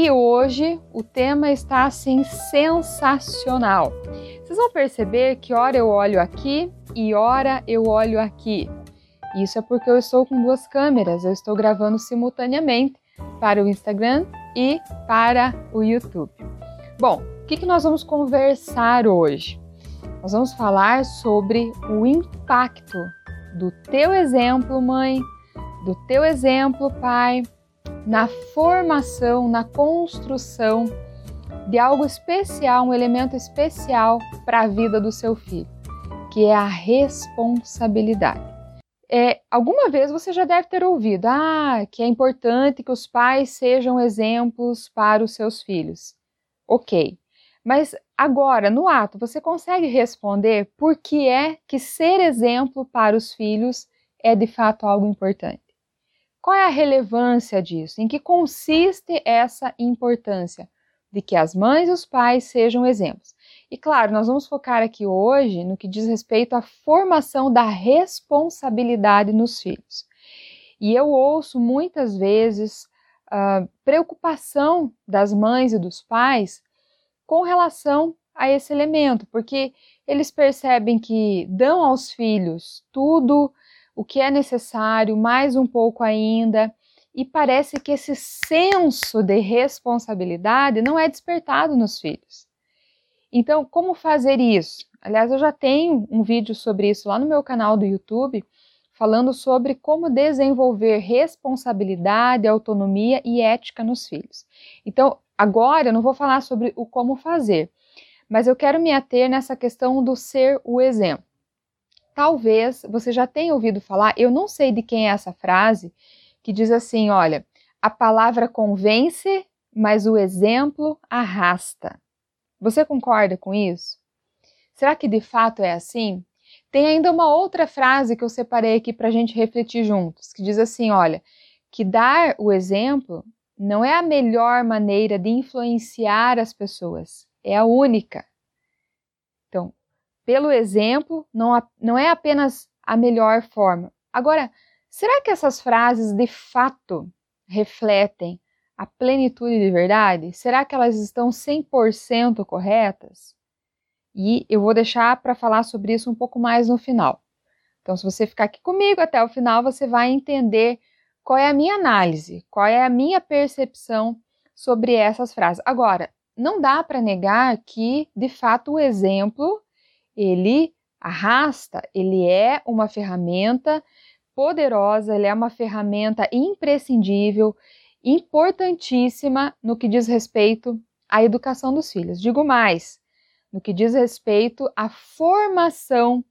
E hoje o tema está assim sensacional. Vocês vão perceber que hora eu olho aqui e hora eu olho aqui. Isso é porque eu estou com duas câmeras, eu estou gravando simultaneamente para o Instagram e para o YouTube. Bom, o que, que nós vamos conversar hoje? Nós vamos falar sobre o impacto do teu exemplo, mãe, do teu exemplo, pai, na formação, na construção de algo especial, um elemento especial para a vida do seu filho, que é a responsabilidade. É, alguma vez você já deve ter ouvido ah, que é importante que os pais sejam exemplos para os seus filhos. Ok, mas agora, no ato, você consegue responder por que é que ser exemplo para os filhos é de fato algo importante? Qual é a relevância disso? Em que consiste essa importância de que as mães e os pais sejam exemplos? E claro, nós vamos focar aqui hoje no que diz respeito à formação da responsabilidade nos filhos. E eu ouço muitas vezes a uh, preocupação das mães e dos pais com relação a esse elemento, porque eles percebem que dão aos filhos tudo o que é necessário, mais um pouco ainda, e parece que esse senso de responsabilidade não é despertado nos filhos. Então, como fazer isso? Aliás, eu já tenho um vídeo sobre isso lá no meu canal do YouTube, falando sobre como desenvolver responsabilidade, autonomia e ética nos filhos. Então, agora eu não vou falar sobre o como fazer, mas eu quero me ater nessa questão do ser o exemplo. Talvez você já tenha ouvido falar, eu não sei de quem é essa frase, que diz assim: olha, a palavra convence, mas o exemplo arrasta. Você concorda com isso? Será que de fato é assim? Tem ainda uma outra frase que eu separei aqui para a gente refletir juntos, que diz assim: olha, que dar o exemplo não é a melhor maneira de influenciar as pessoas, é a única. Pelo exemplo, não, não é apenas a melhor forma. Agora, será que essas frases de fato refletem a plenitude de verdade? Será que elas estão 100% corretas? E eu vou deixar para falar sobre isso um pouco mais no final. Então, se você ficar aqui comigo até o final, você vai entender qual é a minha análise, qual é a minha percepção sobre essas frases. Agora, não dá para negar que, de fato, o exemplo ele arrasta, ele é uma ferramenta poderosa, ele é uma ferramenta imprescindível importantíssima no que diz respeito à educação dos filhos. Digo mais, no que diz respeito à formação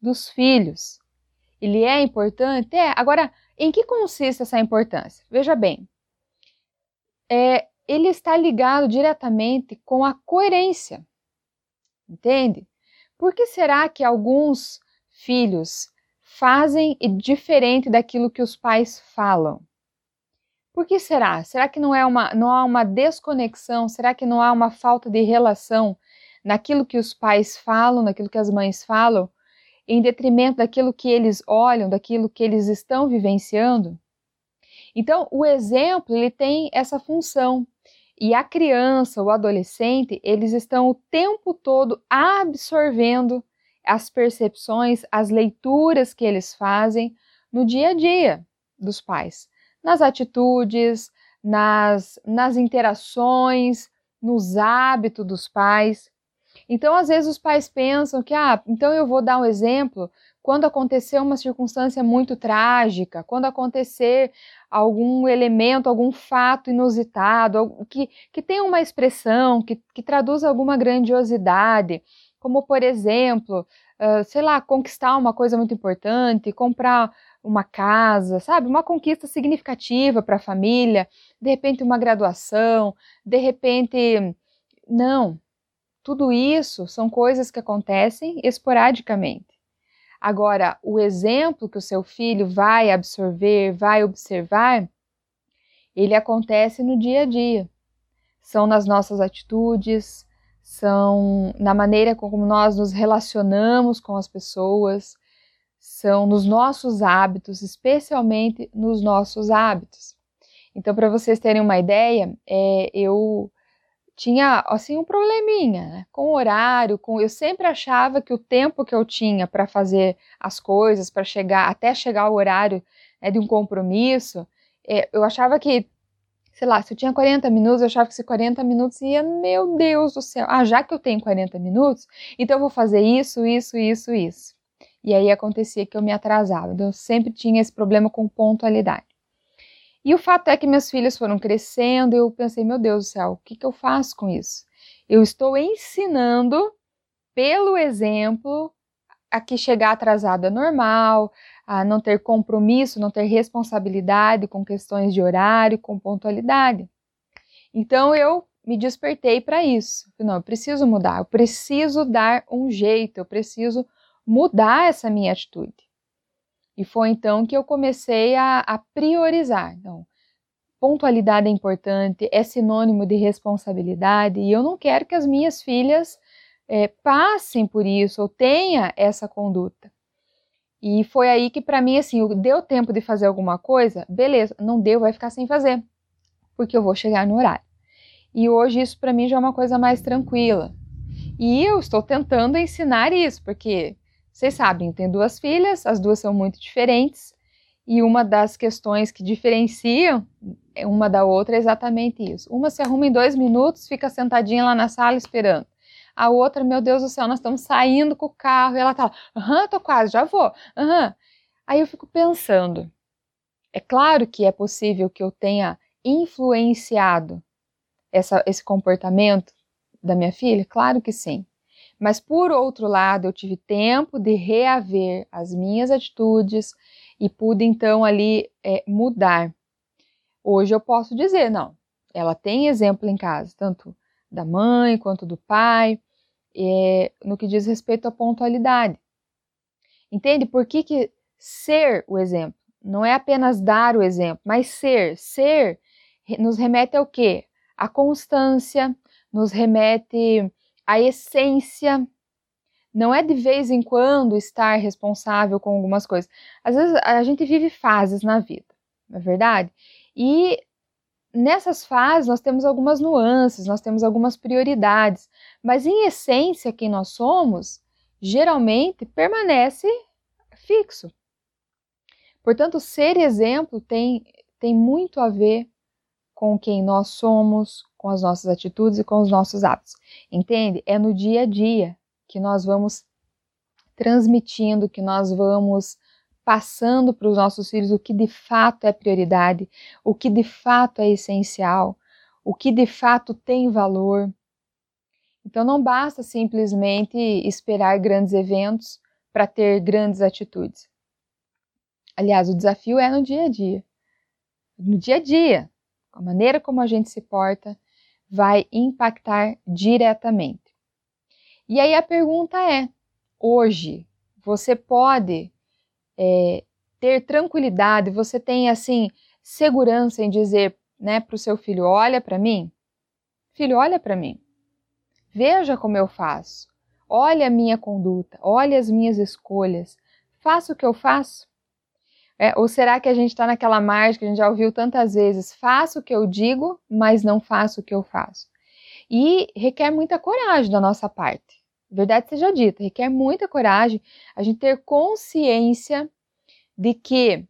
dos filhos. Ele é importante? É. Agora, em que consiste essa importância? Veja bem, é, ele está ligado diretamente com a coerência. Entende? Por que será que alguns filhos fazem diferente daquilo que os pais falam? Por que será? Será que não, é uma, não há uma desconexão? Será que não há uma falta de relação naquilo que os pais falam, naquilo que as mães falam, em detrimento daquilo que eles olham, daquilo que eles estão vivenciando? Então, o exemplo ele tem essa função. E a criança, o adolescente, eles estão o tempo todo absorvendo as percepções, as leituras que eles fazem no dia a dia dos pais nas atitudes, nas, nas interações, nos hábitos dos pais. Então, às vezes, os pais pensam que, ah, então eu vou dar um exemplo quando acontecer uma circunstância muito trágica, quando acontecer algum elemento, algum fato inusitado, que, que tenha uma expressão, que, que traduz alguma grandiosidade, como, por exemplo, uh, sei lá, conquistar uma coisa muito importante, comprar uma casa, sabe? Uma conquista significativa para a família, de repente uma graduação, de repente. Não. Tudo isso são coisas que acontecem esporadicamente. Agora, o exemplo que o seu filho vai absorver, vai observar, ele acontece no dia a dia. São nas nossas atitudes, são na maneira como nós nos relacionamos com as pessoas, são nos nossos hábitos, especialmente nos nossos hábitos. Então, para vocês terem uma ideia, é, eu tinha assim um probleminha né? com o horário, com eu sempre achava que o tempo que eu tinha para fazer as coisas, para chegar até chegar o horário né, de um compromisso, é, eu achava que sei lá, se eu tinha 40 minutos, eu achava que esses 40 minutos ia, meu Deus do céu, ah, já que eu tenho 40 minutos, então eu vou fazer isso, isso, isso, isso. E aí acontecia que eu me atrasava, então eu sempre tinha esse problema com pontualidade. E o fato é que meus filhos foram crescendo, e eu pensei, meu Deus do céu, o que, que eu faço com isso? Eu estou ensinando, pelo exemplo, a que chegar atrasado é normal, a não ter compromisso, não ter responsabilidade com questões de horário, com pontualidade. Então eu me despertei para isso. Não, eu preciso mudar, eu preciso dar um jeito, eu preciso mudar essa minha atitude. E foi então que eu comecei a, a priorizar. Então, pontualidade é importante, é sinônimo de responsabilidade, e eu não quero que as minhas filhas é, passem por isso ou tenha essa conduta. E foi aí que para mim assim, deu tempo de fazer alguma coisa, beleza, não deu, vai ficar sem fazer, porque eu vou chegar no horário. E hoje isso para mim já é uma coisa mais tranquila. E eu estou tentando ensinar isso, porque vocês sabem, eu tenho duas filhas, as duas são muito diferentes, e uma das questões que diferenciam uma da outra é exatamente isso. Uma se arruma em dois minutos, fica sentadinha lá na sala esperando. A outra, meu Deus do céu, nós estamos saindo com o carro e ela tá lá, aham, tô quase, já vou, aham. Aí eu fico pensando, é claro que é possível que eu tenha influenciado essa, esse comportamento da minha filha? Claro que sim. Mas por outro lado, eu tive tempo de reaver as minhas atitudes e pude então ali é, mudar. Hoje eu posso dizer, não, ela tem exemplo em casa, tanto da mãe quanto do pai, é, no que diz respeito à pontualidade. Entende por que, que ser o exemplo não é apenas dar o exemplo, mas ser. Ser nos remete ao quê? A constância, nos remete à essência. Não é de vez em quando estar responsável com algumas coisas. Às vezes a gente vive fases na vida, não é verdade? E nessas fases nós temos algumas nuances, nós temos algumas prioridades, mas em essência quem nós somos geralmente permanece fixo. Portanto, ser exemplo tem, tem muito a ver com quem nós somos, com as nossas atitudes e com os nossos hábitos. Entende? É no dia a dia que nós vamos transmitindo, que nós vamos passando para os nossos filhos o que de fato é prioridade, o que de fato é essencial, o que de fato tem valor. Então não basta simplesmente esperar grandes eventos para ter grandes atitudes. Aliás, o desafio é no dia a dia. No dia a dia, a maneira como a gente se porta vai impactar diretamente. E aí a pergunta é: hoje você pode é, ter tranquilidade, você tem assim segurança em dizer, né, para o seu filho, olha para mim, filho, olha para mim, veja como eu faço, olha a minha conduta, olha as minhas escolhas, faça o que eu faço. É, ou será que a gente está naquela margem que a gente já ouviu tantas vezes? Faço o que eu digo, mas não faço o que eu faço. E requer muita coragem da nossa parte verdade seja dita, requer muita coragem a gente ter consciência de que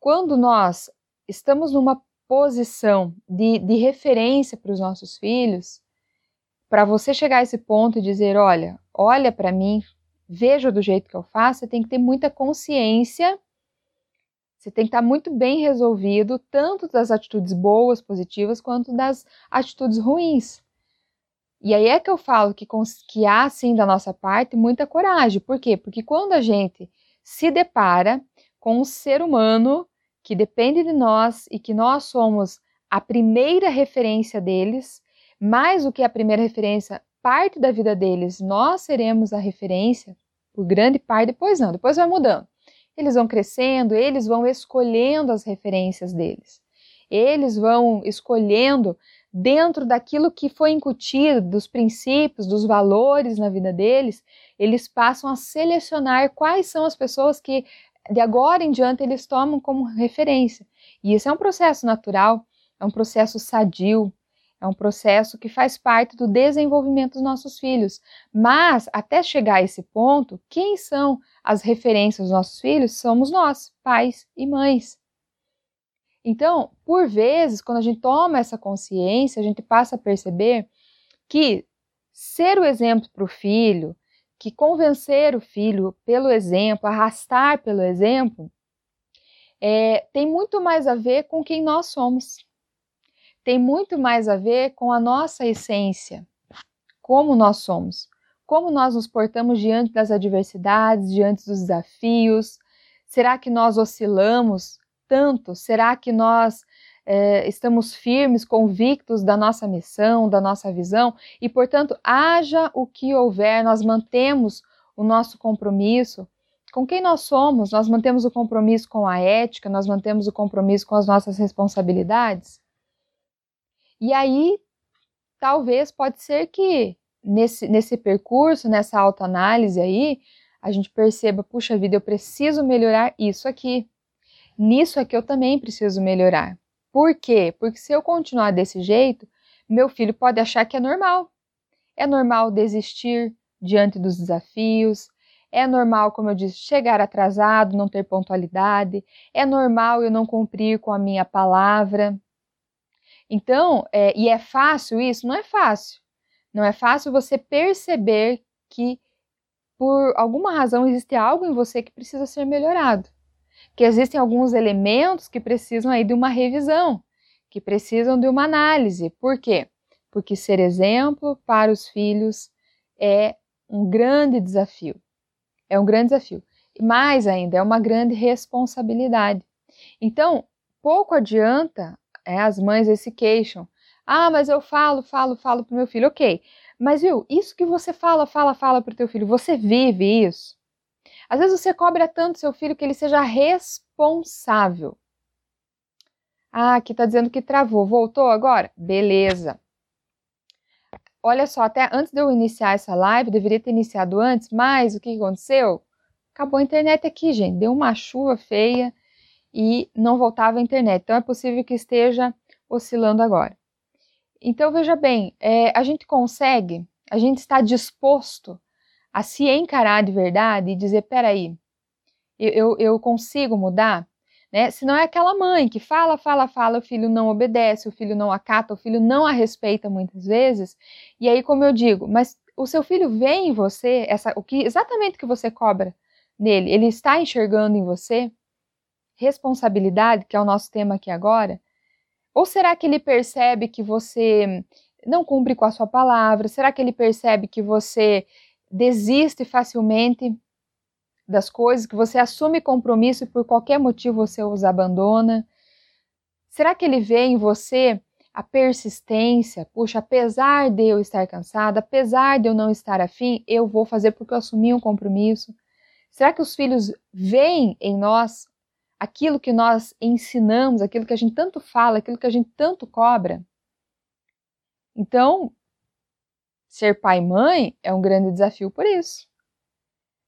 quando nós estamos numa posição de, de referência para os nossos filhos, para você chegar a esse ponto e dizer, olha, olha para mim, veja do jeito que eu faço, você tem que ter muita consciência, você tem que estar muito bem resolvido, tanto das atitudes boas, positivas, quanto das atitudes ruins. E aí é que eu falo que, que há, sim, da nossa parte, muita coragem. Por quê? Porque quando a gente se depara com um ser humano que depende de nós e que nós somos a primeira referência deles, mais do que a primeira referência, parte da vida deles, nós seremos a referência por grande parte, depois não, depois vai mudando. Eles vão crescendo, eles vão escolhendo as referências deles. Eles vão escolhendo dentro daquilo que foi incutido, dos princípios, dos valores na vida deles, eles passam a selecionar quais são as pessoas que de agora em diante eles tomam como referência. E esse é um processo natural é um processo sadio, é um processo que faz parte do desenvolvimento dos nossos filhos. Mas, até chegar a esse ponto, quem são as referências dos nossos filhos? Somos nós, pais e mães. Então, por vezes, quando a gente toma essa consciência, a gente passa a perceber que ser o exemplo para o filho, que convencer o filho pelo exemplo, arrastar pelo exemplo, é, tem muito mais a ver com quem nós somos. Tem muito mais a ver com a nossa essência, como nós somos, como nós nos portamos diante das adversidades, diante dos desafios. Será que nós oscilamos tanto? Será que nós é, estamos firmes, convictos da nossa missão, da nossa visão? E, portanto, haja o que houver, nós mantemos o nosso compromisso com quem nós somos, nós mantemos o compromisso com a ética, nós mantemos o compromisso com as nossas responsabilidades. E aí, talvez pode ser que nesse, nesse percurso, nessa autoanálise aí, a gente perceba, puxa vida, eu preciso melhorar isso aqui nisso que eu também preciso melhorar. Por quê? Porque se eu continuar desse jeito, meu filho pode achar que é normal. É normal desistir diante dos desafios, é normal, como eu disse, chegar atrasado, não ter pontualidade, é normal eu não cumprir com a minha palavra. Então, é, e é fácil isso? Não é fácil. Não é fácil você perceber que por alguma razão existe algo em você que precisa ser melhorado que existem alguns elementos que precisam aí de uma revisão, que precisam de uma análise. Por quê? Porque ser exemplo para os filhos é um grande desafio. É um grande desafio. Mais ainda, é uma grande responsabilidade. Então, pouco adianta é, as mães se queixam. Ah, mas eu falo, falo, falo para o meu filho. Ok, mas viu, isso que você fala, fala, fala para o teu filho, você vive isso? Às vezes você cobra tanto seu filho que ele seja responsável. Ah, aqui está dizendo que travou. Voltou agora? Beleza. Olha só, até antes de eu iniciar essa live, deveria ter iniciado antes, mas o que aconteceu? Acabou a internet aqui, gente. Deu uma chuva feia e não voltava a internet. Então é possível que esteja oscilando agora. Então veja bem, é, a gente consegue, a gente está disposto a se encarar de verdade e dizer: peraí, eu, eu, eu consigo mudar? Né? Se não é aquela mãe que fala, fala, fala, o filho não obedece, o filho não acata, o filho não a respeita muitas vezes. E aí, como eu digo, mas o seu filho vê em você essa, o que exatamente o que você cobra nele, ele está enxergando em você responsabilidade, que é o nosso tema aqui agora? Ou será que ele percebe que você não cumpre com a sua palavra? Será que ele percebe que você desiste facilmente das coisas, que você assume compromisso e por qualquer motivo você os abandona? Será que ele vê em você a persistência? Puxa, apesar de eu estar cansada, apesar de eu não estar afim, eu vou fazer porque eu assumi um compromisso. Será que os filhos veem em nós aquilo que nós ensinamos, aquilo que a gente tanto fala, aquilo que a gente tanto cobra? Então, Ser pai e mãe é um grande desafio por isso.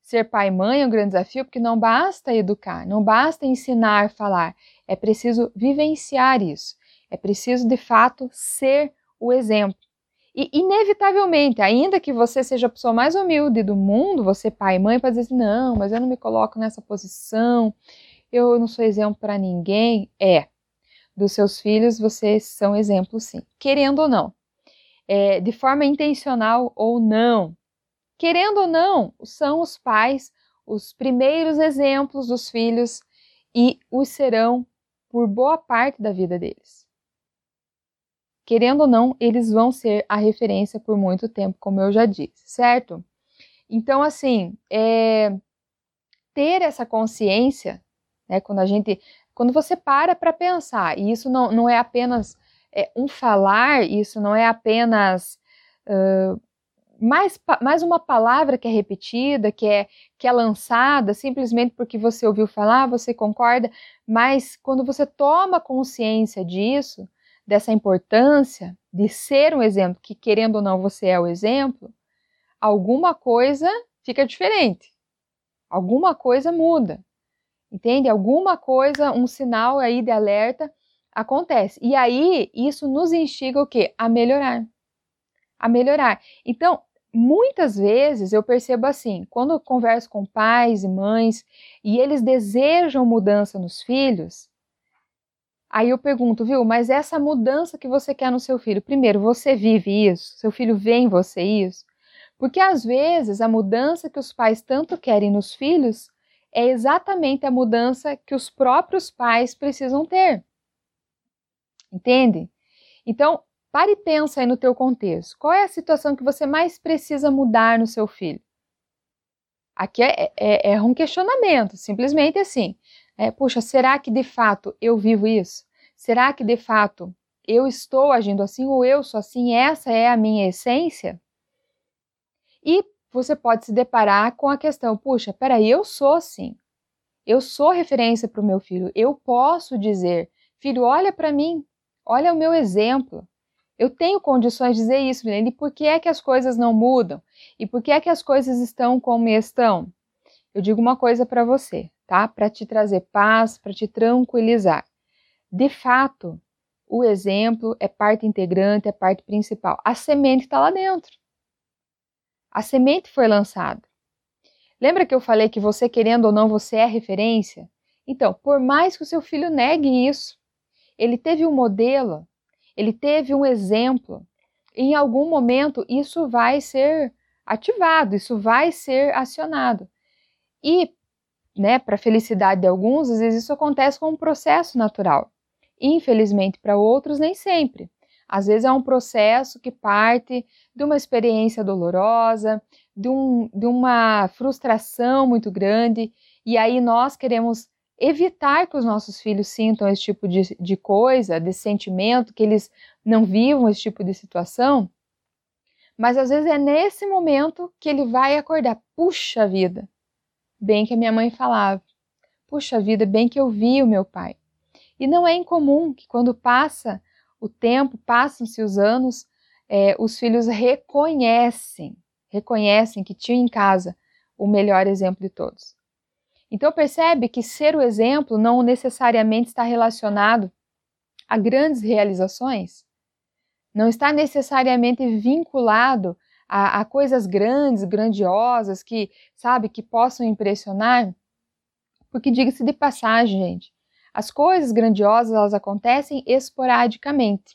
Ser pai e mãe é um grande desafio porque não basta educar, não basta ensinar, falar, é preciso vivenciar isso. É preciso de fato ser o exemplo. E inevitavelmente, ainda que você seja a pessoa mais humilde do mundo, você pai e mãe pode dizer assim, não, mas eu não me coloco nessa posição, eu não sou exemplo para ninguém. É, dos seus filhos vocês são exemplo sim, querendo ou não é, de forma intencional ou não. Querendo ou não, são os pais os primeiros exemplos dos filhos e os serão por boa parte da vida deles. Querendo ou não, eles vão ser a referência por muito tempo, como eu já disse, certo? Então, assim, é, ter essa consciência, né, quando a gente, quando você para para pensar, e isso não, não é apenas é, um falar, isso não é apenas uh, mais, mais uma palavra que é repetida, que é, que é lançada simplesmente porque você ouviu falar, você concorda, mas quando você toma consciência disso, dessa importância de ser um exemplo, que querendo ou não você é o exemplo, alguma coisa fica diferente. Alguma coisa muda. Entende? Alguma coisa, um sinal aí de alerta Acontece. E aí, isso nos instiga o quê? A melhorar. A melhorar. Então, muitas vezes eu percebo assim, quando eu converso com pais e mães e eles desejam mudança nos filhos, aí eu pergunto, viu, mas essa mudança que você quer no seu filho, primeiro, você vive isso? Seu filho vê em você isso? Porque às vezes a mudança que os pais tanto querem nos filhos é exatamente a mudança que os próprios pais precisam ter. Entende? Então, Pare e pensa aí no teu contexto. Qual é a situação que você mais precisa mudar no seu filho? Aqui é, é, é um questionamento, simplesmente assim. É, Puxa, será que de fato eu vivo isso? Será que de fato eu estou agindo assim ou eu sou assim? Essa é a minha essência? E você pode se deparar com a questão: puxa, peraí, eu sou assim. Eu sou referência para o meu filho. Eu posso dizer, filho, olha para mim, olha o meu exemplo. Eu tenho condições de dizer isso, Milene. E por que é que as coisas não mudam? E por que é que as coisas estão como estão? Eu digo uma coisa para você, tá? Para te trazer paz, para te tranquilizar. De fato, o exemplo é parte integrante, é parte principal. A semente está lá dentro. A semente foi lançada. Lembra que eu falei que você, querendo ou não, você é referência? Então, por mais que o seu filho negue isso, ele teve um modelo ele teve um exemplo. Em algum momento isso vai ser ativado, isso vai ser acionado. E, né, para felicidade de alguns, às vezes isso acontece como um processo natural. Infelizmente, para outros, nem sempre. Às vezes é um processo que parte de uma experiência dolorosa, de, um, de uma frustração muito grande, e aí nós queremos evitar que os nossos filhos sintam esse tipo de, de coisa, de sentimento, que eles não vivam esse tipo de situação. Mas às vezes é nesse momento que ele vai acordar. Puxa vida, bem que a minha mãe falava. Puxa vida, bem que eu vi o meu pai. E não é incomum que quando passa o tempo, passam-se os anos, é, os filhos reconhecem, reconhecem que tinham em casa o melhor exemplo de todos. Então percebe que ser o exemplo não necessariamente está relacionado a grandes realizações, não está necessariamente vinculado a, a coisas grandes, grandiosas, que, sabe, que possam impressionar. Porque diga-se de passagem, gente, as coisas grandiosas elas acontecem esporadicamente.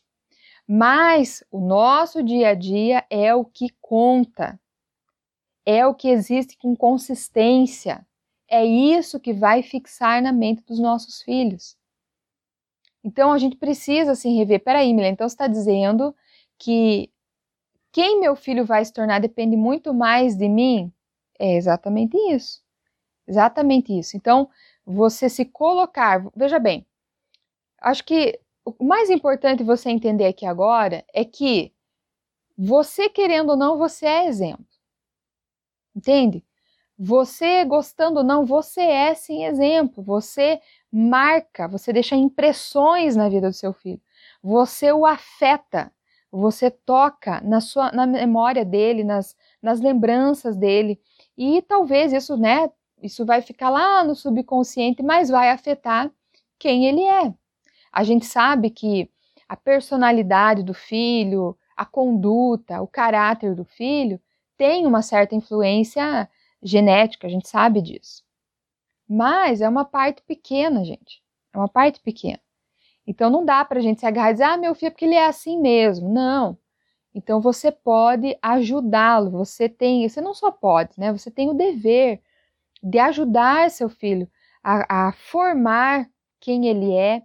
Mas o nosso dia a dia é o que conta. É o que existe com consistência. É isso que vai fixar na mente dos nossos filhos. Então a gente precisa se rever. Peraí, Mila, então você está dizendo que quem meu filho vai se tornar depende muito mais de mim? É exatamente isso. Exatamente isso. Então, você se colocar, veja bem, acho que o mais importante você entender aqui agora é que você querendo ou não, você é exemplo. Entende? Você gostando ou não, você é sim exemplo. Você marca, você deixa impressões na vida do seu filho. Você o afeta, você toca na sua na memória dele, nas, nas lembranças dele. E talvez isso, né, isso vai ficar lá no subconsciente, mas vai afetar quem ele é. A gente sabe que a personalidade do filho, a conduta, o caráter do filho tem uma certa influência genética, a gente sabe disso. Mas é uma parte pequena, gente. É uma parte pequena. Então não dá para a gente se agarrar e dizer, ah, meu filho, é porque ele é assim mesmo. Não. Então você pode ajudá-lo. Você tem, você não só pode, né? Você tem o dever de ajudar seu filho a, a formar quem ele é,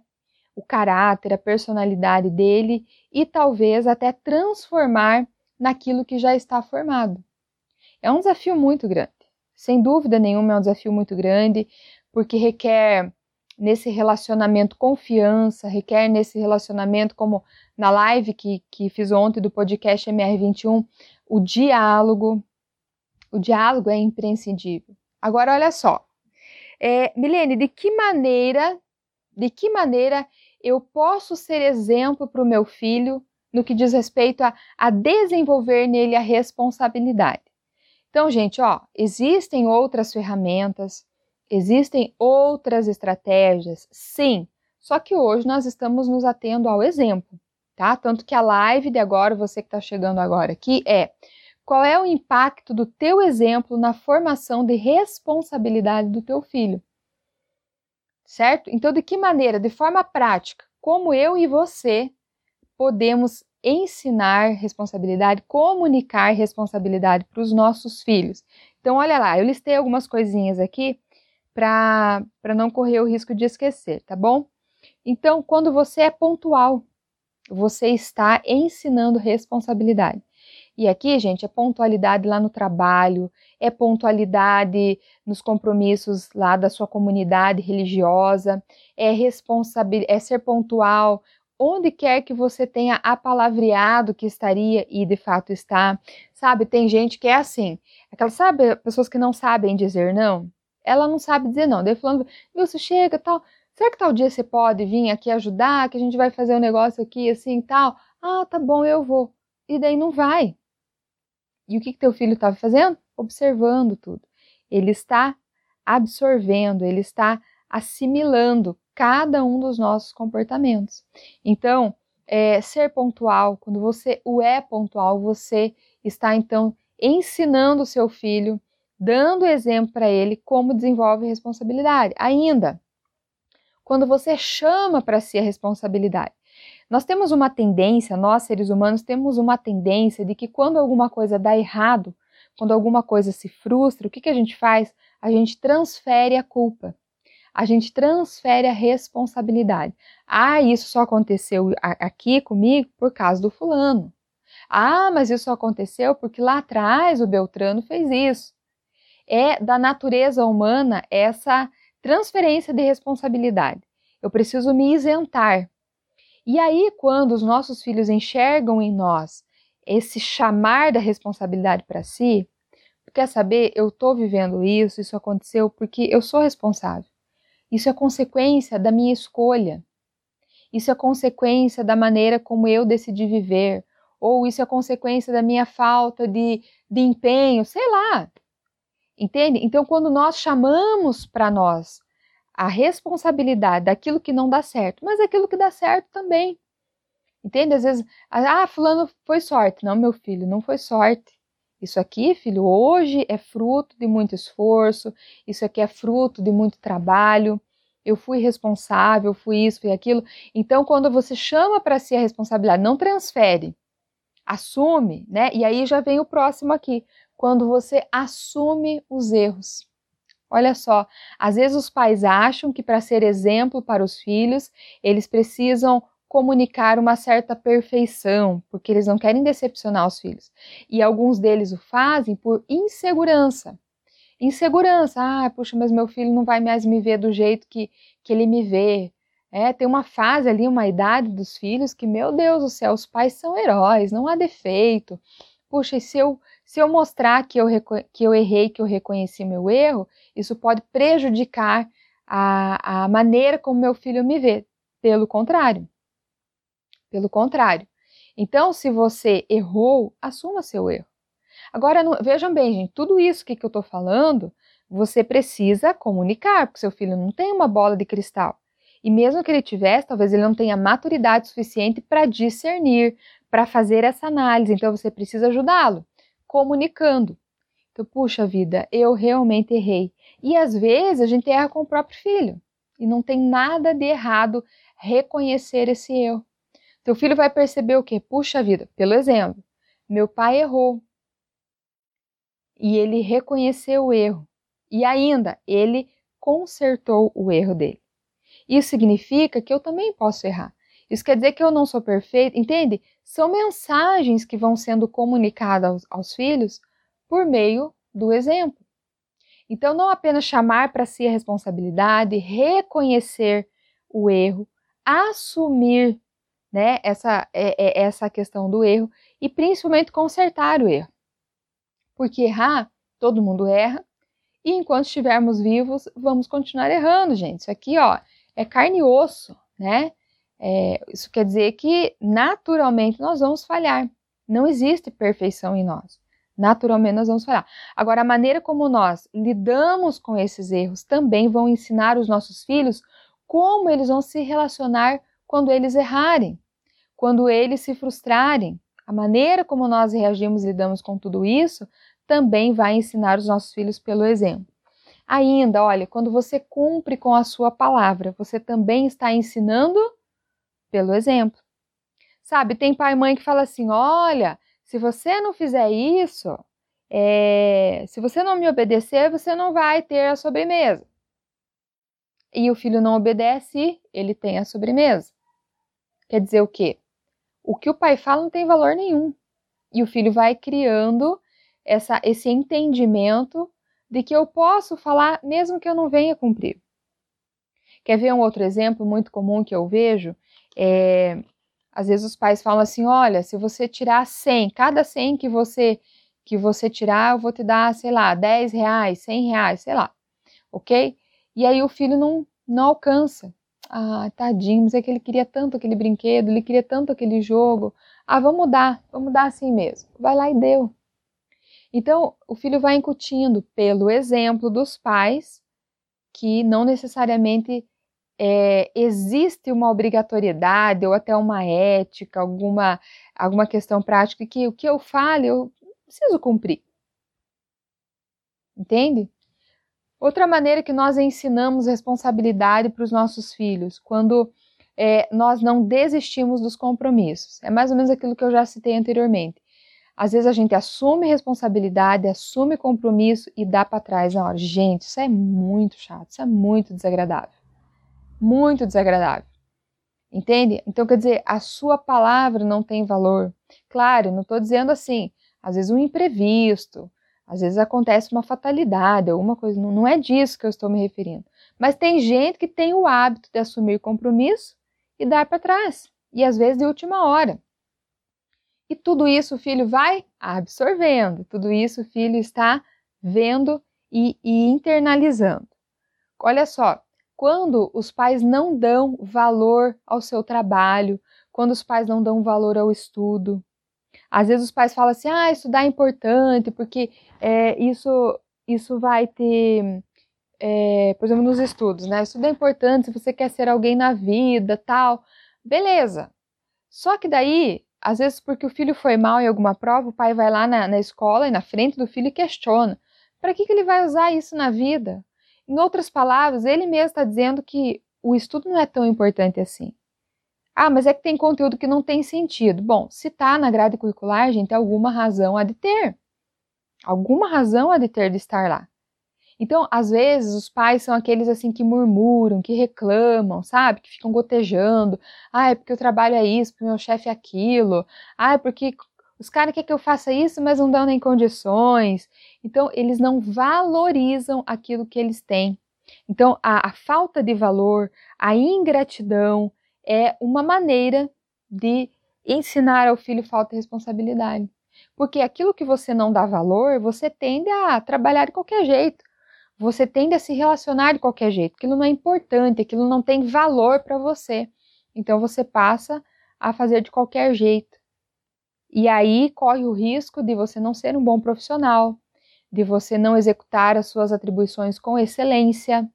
o caráter, a personalidade dele e talvez até transformar naquilo que já está formado. É um desafio muito grande. Sem dúvida nenhuma, é um desafio muito grande, porque requer nesse relacionamento confiança, requer nesse relacionamento, como na live que, que fiz ontem do podcast MR21, o diálogo. O diálogo é imprescindível. Agora, olha só. É, Milene, de que maneira, de que maneira eu posso ser exemplo para o meu filho no que diz respeito a, a desenvolver nele a responsabilidade? Então, gente, ó, existem outras ferramentas, existem outras estratégias, sim, Só que hoje nós estamos nos atendo ao exemplo, tá? Tanto que a live de agora, você que está chegando agora aqui, é qual é o impacto do teu exemplo na formação de responsabilidade do teu filho? Certo? Então, de que maneira, de forma prática, como eu e você podemos ensinar responsabilidade, comunicar responsabilidade para os nossos filhos? Então, olha lá, eu listei algumas coisinhas aqui para não correr o risco de esquecer, tá bom? Então, quando você é pontual, você está ensinando responsabilidade. E aqui, gente, é pontualidade lá no trabalho, é pontualidade nos compromissos lá da sua comunidade religiosa, é responsabil é ser pontual onde quer que você tenha apalavreado que estaria e de fato está. Sabe, tem gente que é assim, aquelas, sabe, pessoas que não sabem dizer não. Ela não sabe dizer não. Daí falando, você chega tal, será que tal dia você pode vir aqui ajudar, que a gente vai fazer um negócio aqui assim tal? Ah, tá bom, eu vou. E daí não vai. E o que, que teu filho estava fazendo? Observando tudo. Ele está absorvendo, ele está assimilando cada um dos nossos comportamentos. Então, é, ser pontual, quando você o é pontual, você está então ensinando o seu filho, dando exemplo para ele como desenvolve responsabilidade. Ainda, quando você chama para si a responsabilidade, nós temos uma tendência, nós seres humanos temos uma tendência de que quando alguma coisa dá errado, quando alguma coisa se frustra, o que, que a gente faz? A gente transfere a culpa. A gente transfere a responsabilidade. Ah, isso só aconteceu aqui comigo por causa do fulano. Ah, mas isso só aconteceu porque lá atrás o Beltrano fez isso. É da natureza humana essa transferência de responsabilidade. Eu preciso me isentar. E aí, quando os nossos filhos enxergam em nós esse chamar da responsabilidade para si, quer saber, eu estou vivendo isso, isso aconteceu porque eu sou responsável. Isso é consequência da minha escolha. Isso é consequência da maneira como eu decidi viver. Ou isso é consequência da minha falta de, de empenho, sei lá. Entende? Então, quando nós chamamos para nós a responsabilidade daquilo que não dá certo, mas aquilo que dá certo também. Entende? Às vezes, ah, fulano foi sorte. Não, meu filho, não foi sorte. Isso aqui, filho, hoje é fruto de muito esforço, isso aqui é fruto de muito trabalho. Eu fui responsável, fui isso, fui aquilo. Então, quando você chama para si a responsabilidade, não transfere, assume, né? E aí já vem o próximo aqui, quando você assume os erros. Olha só, às vezes os pais acham que para ser exemplo para os filhos, eles precisam comunicar uma certa perfeição, porque eles não querem decepcionar os filhos. E alguns deles o fazem por insegurança. Insegurança, ah, puxa, mas meu filho não vai mais me ver do jeito que, que ele me vê. É, tem uma fase ali, uma idade dos filhos que, meu Deus do céu, os pais são heróis, não há defeito. Puxa, e se eu, se eu mostrar que eu, que eu errei, que eu reconheci meu erro, isso pode prejudicar a, a maneira como meu filho me vê. Pelo contrário. Pelo contrário. Então, se você errou, assuma seu erro. Agora, não, vejam bem, gente, tudo isso que, que eu estou falando, você precisa comunicar, porque seu filho não tem uma bola de cristal. E mesmo que ele tivesse, talvez ele não tenha maturidade suficiente para discernir, para fazer essa análise. Então, você precisa ajudá-lo, comunicando. Então, puxa vida, eu realmente errei. E às vezes a gente erra com o próprio filho. E não tem nada de errado reconhecer esse erro. Teu filho vai perceber o quê? Puxa vida, pelo exemplo, meu pai errou. E ele reconheceu o erro. E ainda, ele consertou o erro dele. Isso significa que eu também posso errar. Isso quer dizer que eu não sou perfeito, entende? São mensagens que vão sendo comunicadas aos, aos filhos por meio do exemplo. Então, não apenas chamar para si a responsabilidade, reconhecer o erro, assumir né, essa, é, é, essa questão do erro e principalmente consertar o erro. Porque errar, todo mundo erra, e enquanto estivermos vivos, vamos continuar errando, gente. Isso aqui, ó, é carne e osso, né? É, isso quer dizer que naturalmente nós vamos falhar. Não existe perfeição em nós naturalmente nós vamos falhar. Agora, a maneira como nós lidamos com esses erros também vão ensinar os nossos filhos como eles vão se relacionar quando eles errarem, quando eles se frustrarem. A maneira como nós reagimos e lidamos com tudo isso também vai ensinar os nossos filhos pelo exemplo. Ainda, olha, quando você cumpre com a sua palavra, você também está ensinando pelo exemplo. Sabe, tem pai e mãe que fala assim: olha, se você não fizer isso, é, se você não me obedecer, você não vai ter a sobremesa. E o filho não obedece, ele tem a sobremesa. Quer dizer o quê? O que o pai fala não tem valor nenhum. E o filho vai criando essa, esse entendimento de que eu posso falar mesmo que eu não venha cumprir. Quer ver um outro exemplo muito comum que eu vejo? É, às vezes os pais falam assim: olha, se você tirar 100, cada 100 que você que você tirar, eu vou te dar, sei lá, 10 reais, 100 reais, sei lá, ok? E aí o filho não, não alcança. Ah, tadinho, mas é que ele queria tanto aquele brinquedo, ele queria tanto aquele jogo. Ah, vamos dar, vamos dar assim mesmo. Vai lá e deu. Então, o filho vai incutindo pelo exemplo dos pais que não necessariamente é, existe uma obrigatoriedade ou até uma ética, alguma, alguma questão prática que o que eu fale eu preciso cumprir. Entende? Outra maneira que nós ensinamos responsabilidade para os nossos filhos, quando é, nós não desistimos dos compromissos. É mais ou menos aquilo que eu já citei anteriormente. Às vezes a gente assume responsabilidade, assume compromisso e dá para trás na hora. Gente, isso é muito chato, isso é muito desagradável muito desagradável. Entende? Então, quer dizer, a sua palavra não tem valor. Claro, não estou dizendo assim, às vezes um imprevisto, às vezes acontece uma fatalidade, alguma coisa, não, é disso que eu estou me referindo. Mas tem gente que tem o hábito de assumir compromisso e dar para trás, e às vezes de última hora. E tudo isso o filho vai absorvendo, tudo isso o filho está vendo e, e internalizando. Olha só, quando os pais não dão valor ao seu trabalho, quando os pais não dão valor ao estudo. Às vezes os pais falam assim: ah, estudar é importante, porque é, isso, isso vai ter. É, por exemplo, nos estudos, né? Estudo é importante se você quer ser alguém na vida, tal. Beleza. Só que daí, às vezes, porque o filho foi mal em alguma prova, o pai vai lá na, na escola e na frente do filho e questiona: para que, que ele vai usar isso na vida? Em outras palavras, ele mesmo está dizendo que o estudo não é tão importante assim. Ah, mas é que tem conteúdo que não tem sentido. Bom, se está na grade curricular, gente, alguma razão há de ter. Alguma razão há de ter de estar lá. Então, às vezes, os pais são aqueles assim que murmuram, que reclamam, sabe? Que ficam gotejando. Ah, é porque o trabalho é isso, porque o meu chefe é aquilo. Ah, é porque os caras querem que eu faça isso, mas não dão nem condições. Então, eles não valorizam aquilo que eles têm. Então, a, a falta de valor, a ingratidão é uma maneira de ensinar ao filho falta de responsabilidade. Porque aquilo que você não dá valor, você tende a trabalhar de qualquer jeito. Você tende a se relacionar de qualquer jeito. Aquilo não é importante, aquilo não tem valor para você. Então você passa a fazer de qualquer jeito. E aí corre o risco de você não ser um bom profissional, de você não executar as suas atribuições com excelência.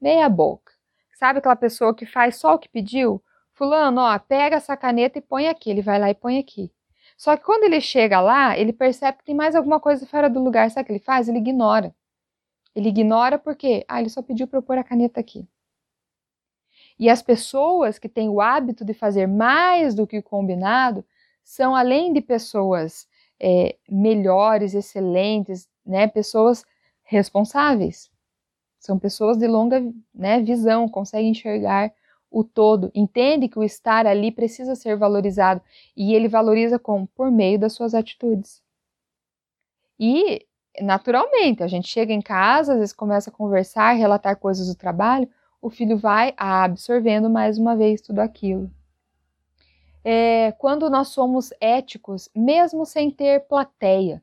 Meia boca. Sabe aquela pessoa que faz só o que pediu? Fulano, ó, pega essa caneta e põe aqui. Ele vai lá e põe aqui. Só que quando ele chega lá, ele percebe que tem mais alguma coisa fora do lugar. Sabe o que ele faz? Ele ignora. Ele ignora porque, ah, ele só pediu para eu pôr a caneta aqui. E as pessoas que têm o hábito de fazer mais do que o combinado são, além de pessoas é, melhores, excelentes, né, pessoas responsáveis. São pessoas de longa né, visão, conseguem enxergar o todo, entende que o estar ali precisa ser valorizado e ele valoriza como? Por meio das suas atitudes. E, naturalmente, a gente chega em casa, às vezes começa a conversar, relatar coisas do trabalho, o filho vai absorvendo mais uma vez tudo aquilo é, quando nós somos éticos, mesmo sem ter plateia.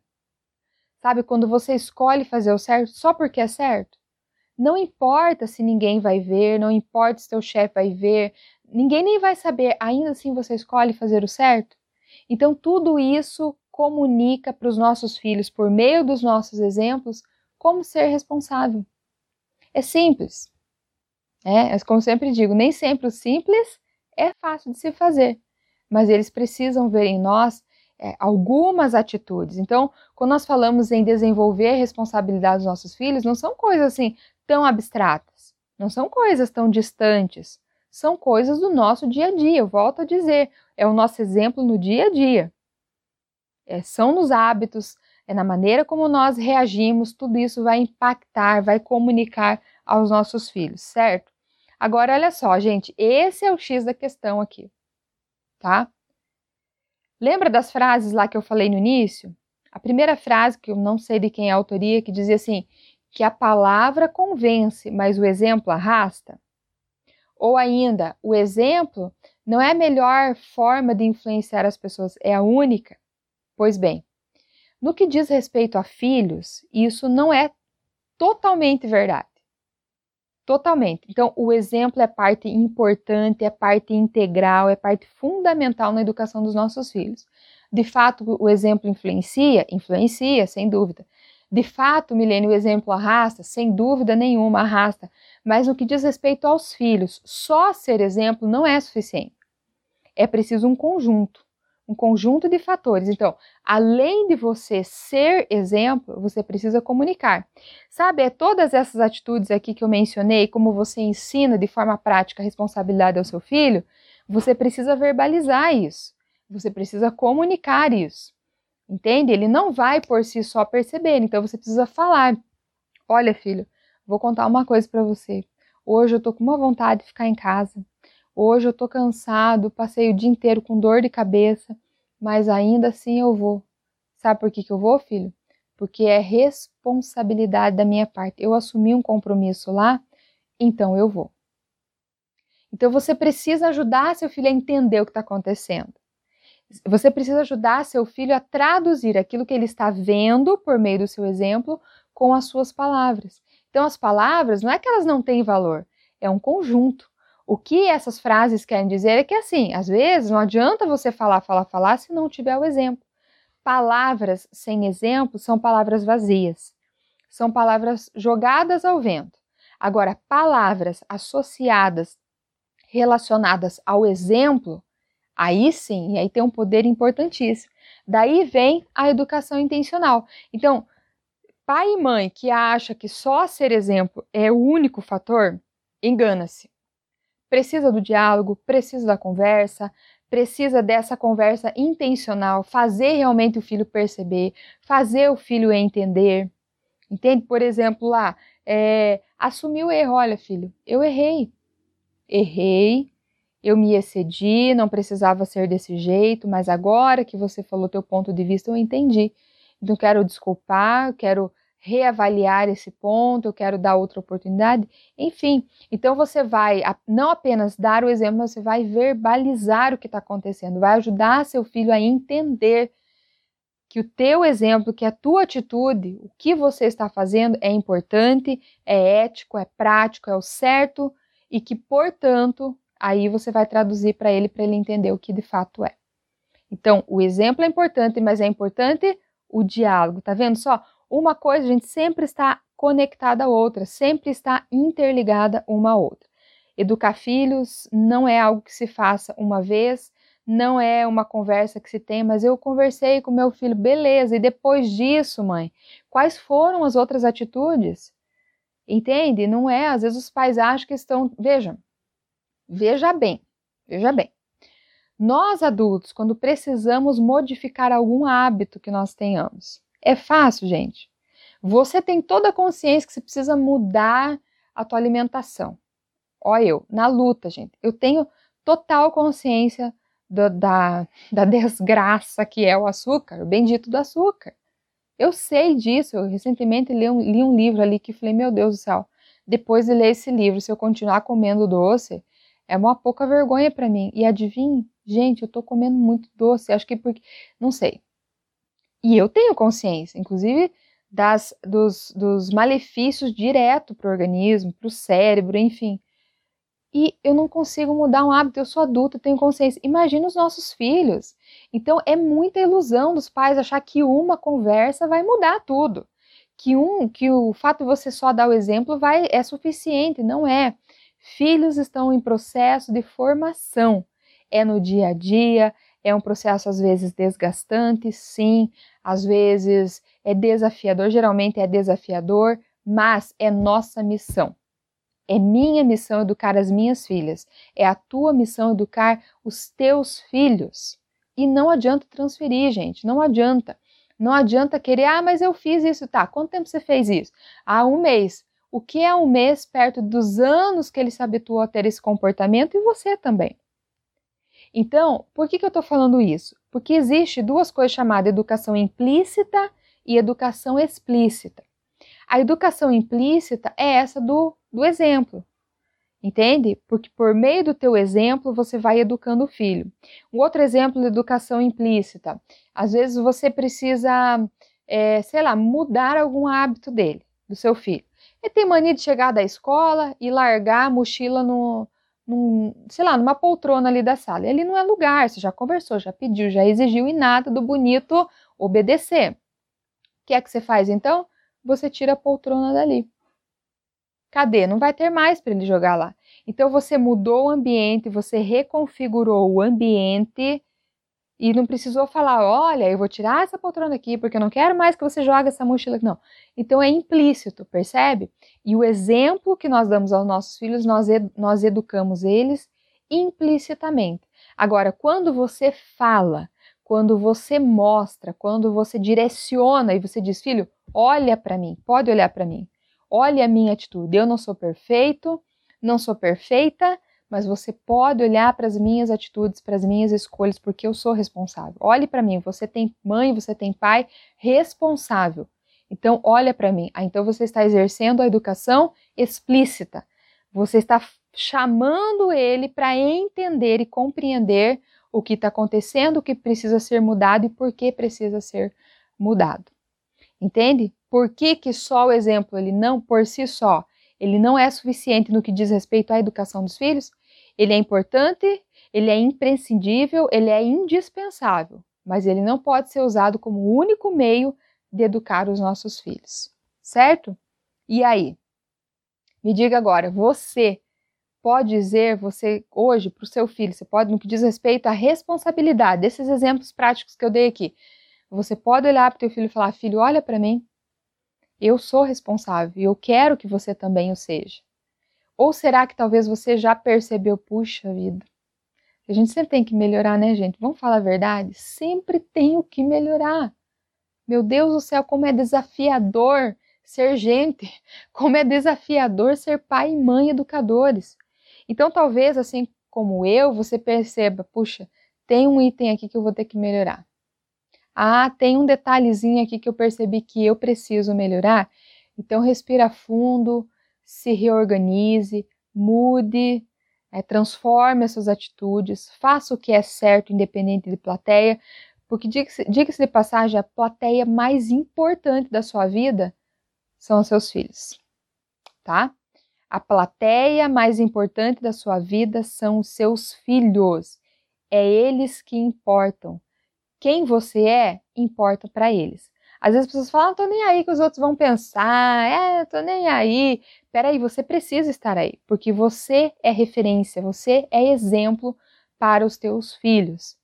Sabe, quando você escolhe fazer o certo só porque é certo? Não importa se ninguém vai ver, não importa se teu chefe vai ver, ninguém nem vai saber, ainda assim você escolhe fazer o certo? Então, tudo isso comunica para os nossos filhos, por meio dos nossos exemplos, como ser responsável. É simples. É, como sempre digo, nem sempre o simples é fácil de se fazer, mas eles precisam ver em nós é, algumas atitudes. Então, quando nós falamos em desenvolver a responsabilidade dos nossos filhos, não são coisas assim tão abstratas, não são coisas tão distantes, são coisas do nosso dia a dia. Eu volto a dizer, é o nosso exemplo no dia a dia. É, são nos hábitos, é na maneira como nós reagimos, tudo isso vai impactar, vai comunicar aos nossos filhos, certo? Agora, olha só, gente, esse é o X da questão aqui, tá? Lembra das frases lá que eu falei no início? A primeira frase, que eu não sei de quem é a autoria, que dizia assim: que a palavra convence, mas o exemplo arrasta. Ou ainda, o exemplo não é a melhor forma de influenciar as pessoas, é a única. Pois bem, no que diz respeito a filhos, isso não é totalmente verdade. Totalmente. Então, o exemplo é parte importante, é parte integral, é parte fundamental na educação dos nossos filhos. De fato, o exemplo influencia? Influencia, sem dúvida. De fato, Milênio, o exemplo arrasta? Sem dúvida nenhuma, arrasta. Mas no que diz respeito aos filhos, só ser exemplo não é suficiente. É preciso um conjunto um conjunto de fatores. Então, além de você ser exemplo, você precisa comunicar. Sabe, é todas essas atitudes aqui que eu mencionei, como você ensina de forma prática a responsabilidade ao seu filho, você precisa verbalizar isso. Você precisa comunicar isso. Entende? Ele não vai por si só perceber, então você precisa falar. Olha, filho, vou contar uma coisa para você. Hoje eu tô com uma vontade de ficar em casa. Hoje eu tô cansado, passei o dia inteiro com dor de cabeça, mas ainda assim eu vou. Sabe por que, que eu vou, filho? Porque é responsabilidade da minha parte. Eu assumi um compromisso lá, então eu vou. Então você precisa ajudar seu filho a entender o que está acontecendo. Você precisa ajudar seu filho a traduzir aquilo que ele está vendo por meio do seu exemplo com as suas palavras. Então, as palavras não é que elas não têm valor, é um conjunto. O que essas frases querem dizer é que, assim, às vezes não adianta você falar, falar, falar se não tiver o exemplo. Palavras sem exemplo são palavras vazias, são palavras jogadas ao vento. Agora, palavras associadas, relacionadas ao exemplo, aí sim, aí tem um poder importantíssimo. Daí vem a educação intencional. Então, pai e mãe que acha que só ser exemplo é o único fator, engana-se precisa do diálogo, precisa da conversa, precisa dessa conversa intencional, fazer realmente o filho perceber, fazer o filho entender. Entende? Por exemplo, lá, é, o erro. Olha, filho, eu errei. Errei, eu me excedi, não precisava ser desse jeito, mas agora que você falou teu ponto de vista, eu entendi. Então, quero desculpar, quero reavaliar esse ponto, eu quero dar outra oportunidade, enfim. Então você vai não apenas dar o exemplo, você vai verbalizar o que está acontecendo, vai ajudar seu filho a entender que o teu exemplo, que a tua atitude, o que você está fazendo é importante, é ético, é prático, é o certo e que, portanto, aí você vai traduzir para ele para ele entender o que de fato é. Então, o exemplo é importante, mas é importante o diálogo, tá vendo só? Uma coisa, a gente sempre está conectada à outra, sempre está interligada uma à outra. Educar filhos não é algo que se faça uma vez, não é uma conversa que se tem, mas eu conversei com meu filho, beleza, e depois disso, mãe, quais foram as outras atitudes? Entende? Não é, às vezes os pais acham que estão, vejam, veja bem, veja bem. Nós adultos, quando precisamos modificar algum hábito que nós tenhamos, é fácil, gente. Você tem toda a consciência que você precisa mudar a tua alimentação. Olha eu, na luta, gente. Eu tenho total consciência do, da, da desgraça que é o açúcar, o bendito do açúcar. Eu sei disso. Eu recentemente li um, li um livro ali que falei, meu Deus do céu, depois de ler esse livro, se eu continuar comendo doce, é uma pouca vergonha para mim. E adivinhe, gente, eu tô comendo muito doce. Acho que porque. Não sei. E eu tenho consciência, inclusive das, dos, dos malefícios direto para o organismo, para o cérebro, enfim. E eu não consigo mudar um hábito, eu sou adulta, tenho consciência. Imagina os nossos filhos. Então é muita ilusão dos pais achar que uma conversa vai mudar tudo. Que um, que o fato de você só dar o exemplo vai é suficiente, não é. Filhos estão em processo de formação. É no dia a dia, é um processo às vezes desgastante, sim, às vezes é desafiador, geralmente é desafiador, mas é nossa missão. É minha missão educar as minhas filhas, é a tua missão educar os teus filhos. E não adianta transferir, gente, não adianta. Não adianta querer, ah, mas eu fiz isso, tá? Quanto tempo você fez isso? Ah, um mês. O que é um mês perto dos anos que ele se habituou a ter esse comportamento e você também? Então, por que, que eu estou falando isso? Porque existe duas coisas chamadas educação implícita e educação explícita. A educação implícita é essa do, do exemplo, entende? Porque por meio do teu exemplo você vai educando o filho. Um outro exemplo de educação implícita, às vezes você precisa, é, sei lá, mudar algum hábito dele, do seu filho. Ele tem mania de chegar da escola e largar a mochila no, num, sei lá, numa poltrona ali da sala. Ele não é lugar, você já conversou, já pediu, já exigiu e nada do bonito obedecer. O que é que você faz então? Você tira a poltrona dali. Cadê? Não vai ter mais para ele jogar lá. Então você mudou o ambiente, você reconfigurou o ambiente e não precisou falar, olha, eu vou tirar essa poltrona aqui porque eu não quero mais que você jogue essa mochila aqui. Não. Então é implícito, percebe? E o exemplo que nós damos aos nossos filhos, nós, ed nós educamos eles implicitamente. Agora, quando você fala, quando você mostra, quando você direciona e você diz, filho, olha para mim, pode olhar para mim, olha a minha atitude. Eu não sou perfeito, não sou perfeita, mas você pode olhar para as minhas atitudes, para as minhas escolhas, porque eu sou responsável. Olhe para mim, você tem mãe, você tem pai responsável. Então, olha para mim. Ah, então você está exercendo a educação explícita. Você está chamando ele para entender e compreender o que está acontecendo, o que precisa ser mudado e por que precisa ser mudado. Entende? Por que, que só o exemplo, ele não, por si só, ele não é suficiente no que diz respeito à educação dos filhos? Ele é importante, ele é imprescindível, ele é indispensável, mas ele não pode ser usado como único meio de educar os nossos filhos, certo? E aí? Me diga agora, você pode dizer, você hoje para o seu filho, você pode, no que diz respeito à responsabilidade, desses exemplos práticos que eu dei aqui, você pode olhar para o teu filho e falar, filho, olha para mim, eu sou responsável e eu quero que você também o seja. Ou será que talvez você já percebeu, puxa vida, a gente sempre tem que melhorar, né, gente? Vamos falar a verdade? Sempre tem o que melhorar. Meu Deus do céu, como é desafiador ser gente, como é desafiador ser pai e mãe educadores. Então, talvez, assim como eu, você perceba, puxa, tem um item aqui que eu vou ter que melhorar. Ah, tem um detalhezinho aqui que eu percebi que eu preciso melhorar. Então, respira fundo, se reorganize, mude, é, transforme as suas atitudes, faça o que é certo, independente de plateia, porque diga-se diga de passagem, a plateia mais importante da sua vida são os seus filhos, tá? A plateia mais importante da sua vida são os seus filhos. É eles que importam. Quem você é importa para eles. Às vezes as pessoas falam, ah, tô nem aí que os outros vão pensar, é, tô nem aí. Peraí, você precisa estar aí, porque você é referência, você é exemplo para os teus filhos.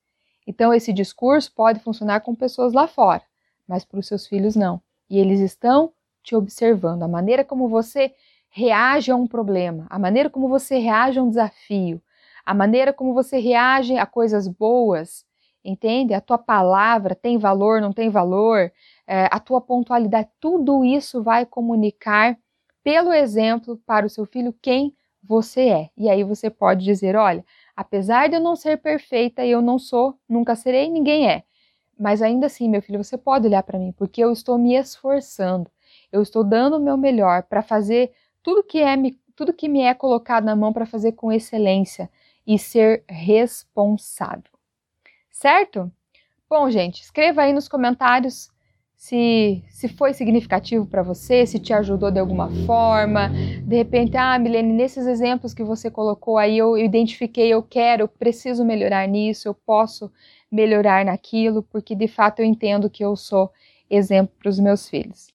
Então esse discurso pode funcionar com pessoas lá fora, mas para os seus filhos não. E eles estão te observando. A maneira como você reage a um problema, a maneira como você reage a um desafio, a maneira como você reage a coisas boas, entende? A tua palavra tem valor, não tem valor, é, a tua pontualidade, tudo isso vai comunicar pelo exemplo para o seu filho quem você é. E aí você pode dizer: olha, apesar de eu não ser perfeita, eu não sou, nunca serei, ninguém é. Mas ainda assim, meu filho, você pode olhar para mim, porque eu estou me esforçando, eu estou dando o meu melhor para fazer tudo que é tudo que me é colocado na mão para fazer com excelência e ser responsável certo? Bom, gente, escreva aí nos comentários se, se foi significativo para você, se te ajudou de alguma forma. De repente, ah, Milene, nesses exemplos que você colocou aí, eu identifiquei, eu quero, eu preciso melhorar nisso, eu posso melhorar naquilo, porque de fato eu entendo que eu sou exemplo para os meus filhos.